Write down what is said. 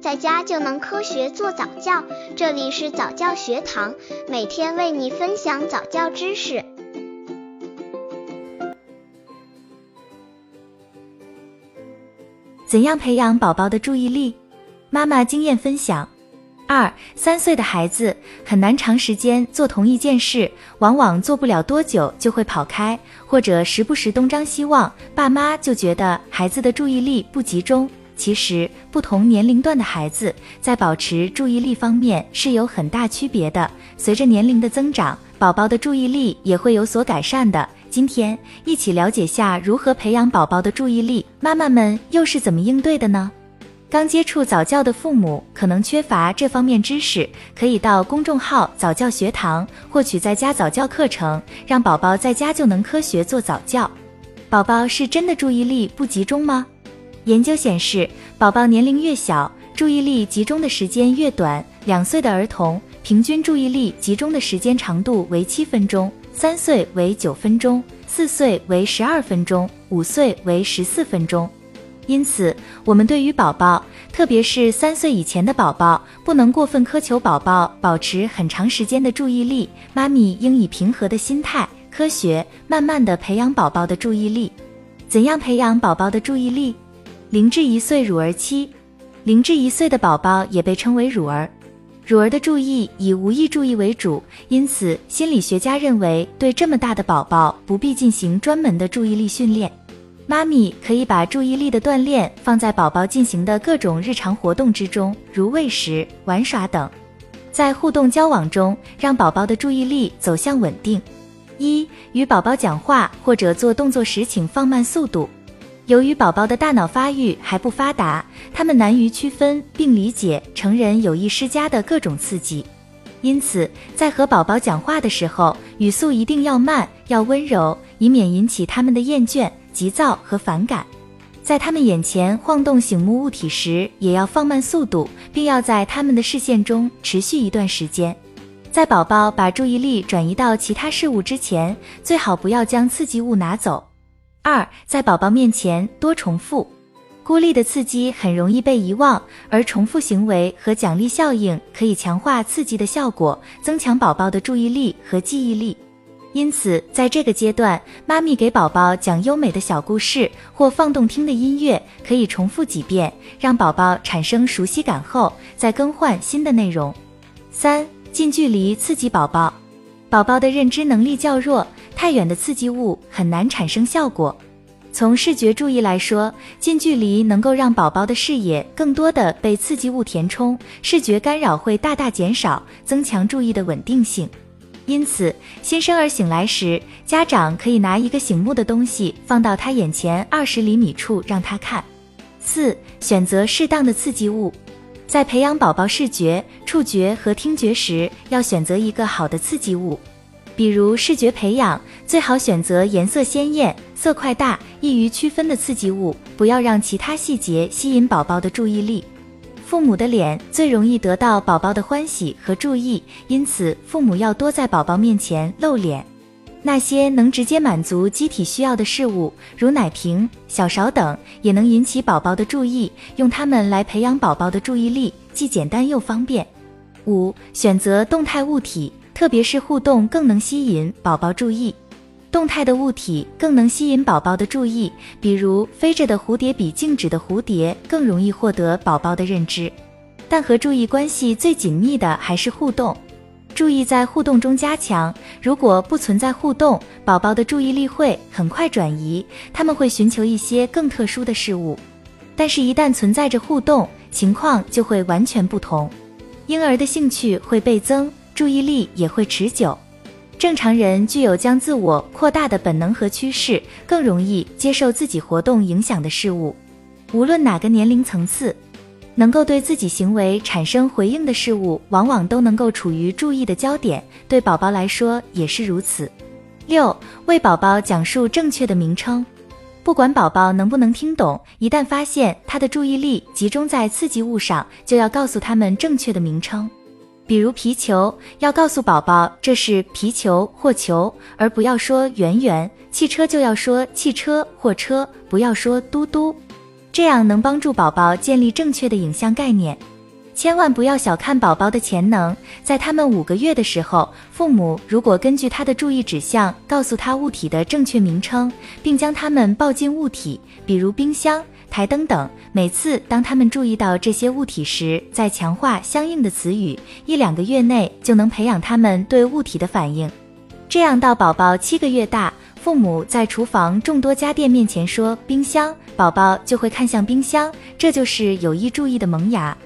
在家就能科学做早教。这里是早教学堂，每天为你分享早教知识。怎样培养宝宝的注意力？妈妈经验分享。二三岁的孩子很难长时间做同一件事，往往做不了多久就会跑开，或者时不时东张西望，爸妈就觉得孩子的注意力不集中。其实，不同年龄段的孩子在保持注意力方面是有很大区别的。随着年龄的增长，宝宝的注意力也会有所改善的。今天一起了解下如何培养宝宝的注意力，妈妈们又是怎么应对的呢？刚接触早教的父母可能缺乏这方面知识，可以到公众号早教学堂获取在家早教课程，让宝宝在家就能科学做早教。宝宝是真的注意力不集中吗？研究显示，宝宝年龄越小，注意力集中的时间越短。两岁的儿童平均注意力集中的时间长度为七分钟，三岁为九分钟，四岁为十二分钟，五岁为十四分钟。因此，我们对于宝宝，特别是三岁以前的宝宝，不能过分苛求宝宝保持很长时间的注意力。妈咪应以平和的心态，科学慢慢的培养宝宝的注意力。怎样培养宝宝的注意力？零至一岁乳儿期，零至一岁的宝宝也被称为乳儿。乳儿的注意以无意注意为主，因此心理学家认为，对这么大的宝宝不必进行专门的注意力训练。妈咪可以把注意力的锻炼放在宝宝进行的各种日常活动之中，如喂食、玩耍等，在互动交往中让宝宝的注意力走向稳定。一、与宝宝讲话或者做动作时，请放慢速度。由于宝宝的大脑发育还不发达，他们难于区分并理解成人有意施加的各种刺激，因此在和宝宝讲话的时候，语速一定要慢，要温柔，以免引起他们的厌倦。急躁和反感，在他们眼前晃动醒目物体时，也要放慢速度，并要在他们的视线中持续一段时间。在宝宝把注意力转移到其他事物之前，最好不要将刺激物拿走。二，在宝宝面前多重复，孤立的刺激很容易被遗忘，而重复行为和奖励效应可以强化刺激的效果，增强宝宝的注意力和记忆力。因此，在这个阶段，妈咪给宝宝讲优美的小故事或放动听的音乐，可以重复几遍，让宝宝产生熟悉感后，再更换新的内容。三、近距离刺激宝宝。宝宝的认知能力较弱，太远的刺激物很难产生效果。从视觉注意来说，近距离能够让宝宝的视野更多的被刺激物填充，视觉干扰会大大减少，增强注意的稳定性。因此，新生儿醒来时，家长可以拿一个醒目的东西放到他眼前二十厘米处让他看。四、选择适当的刺激物，在培养宝宝视觉、触觉和听觉时，要选择一个好的刺激物。比如视觉培养，最好选择颜色鲜艳、色块大、易于区分的刺激物，不要让其他细节吸引宝宝的注意力。父母的脸最容易得到宝宝的欢喜和注意，因此父母要多在宝宝面前露脸。那些能直接满足机体需要的事物，如奶瓶、小勺等，也能引起宝宝的注意。用它们来培养宝宝的注意力，既简单又方便。五、选择动态物体，特别是互动，更能吸引宝宝注意。动态的物体更能吸引宝宝的注意，比如飞着的蝴蝶比静止的蝴蝶更容易获得宝宝的认知。但和注意关系最紧密的还是互动，注意在互动中加强。如果不存在互动，宝宝的注意力会很快转移，他们会寻求一些更特殊的事物。但是，一旦存在着互动，情况就会完全不同，婴儿的兴趣会倍增，注意力也会持久。正常人具有将自我扩大的本能和趋势，更容易接受自己活动影响的事物。无论哪个年龄层次，能够对自己行为产生回应的事物，往往都能够处于注意的焦点。对宝宝来说也是如此。六、为宝宝讲述正确的名称。不管宝宝能不能听懂，一旦发现他的注意力集中在刺激物上，就要告诉他们正确的名称。比如皮球，要告诉宝宝这是皮球或球，而不要说圆圆；汽车就要说汽车或车，不要说嘟嘟，这样能帮助宝宝建立正确的影像概念。千万不要小看宝宝的潜能，在他们五个月的时候，父母如果根据他的注意指向，告诉他物体的正确名称，并将他们抱进物体，比如冰箱、台灯等，每次当他们注意到这些物体时，再强化相应的词语，一两个月内就能培养他们对物体的反应。这样到宝宝七个月大，父母在厨房众多家电面前说“冰箱”，宝宝就会看向冰箱，这就是有意注意的萌芽。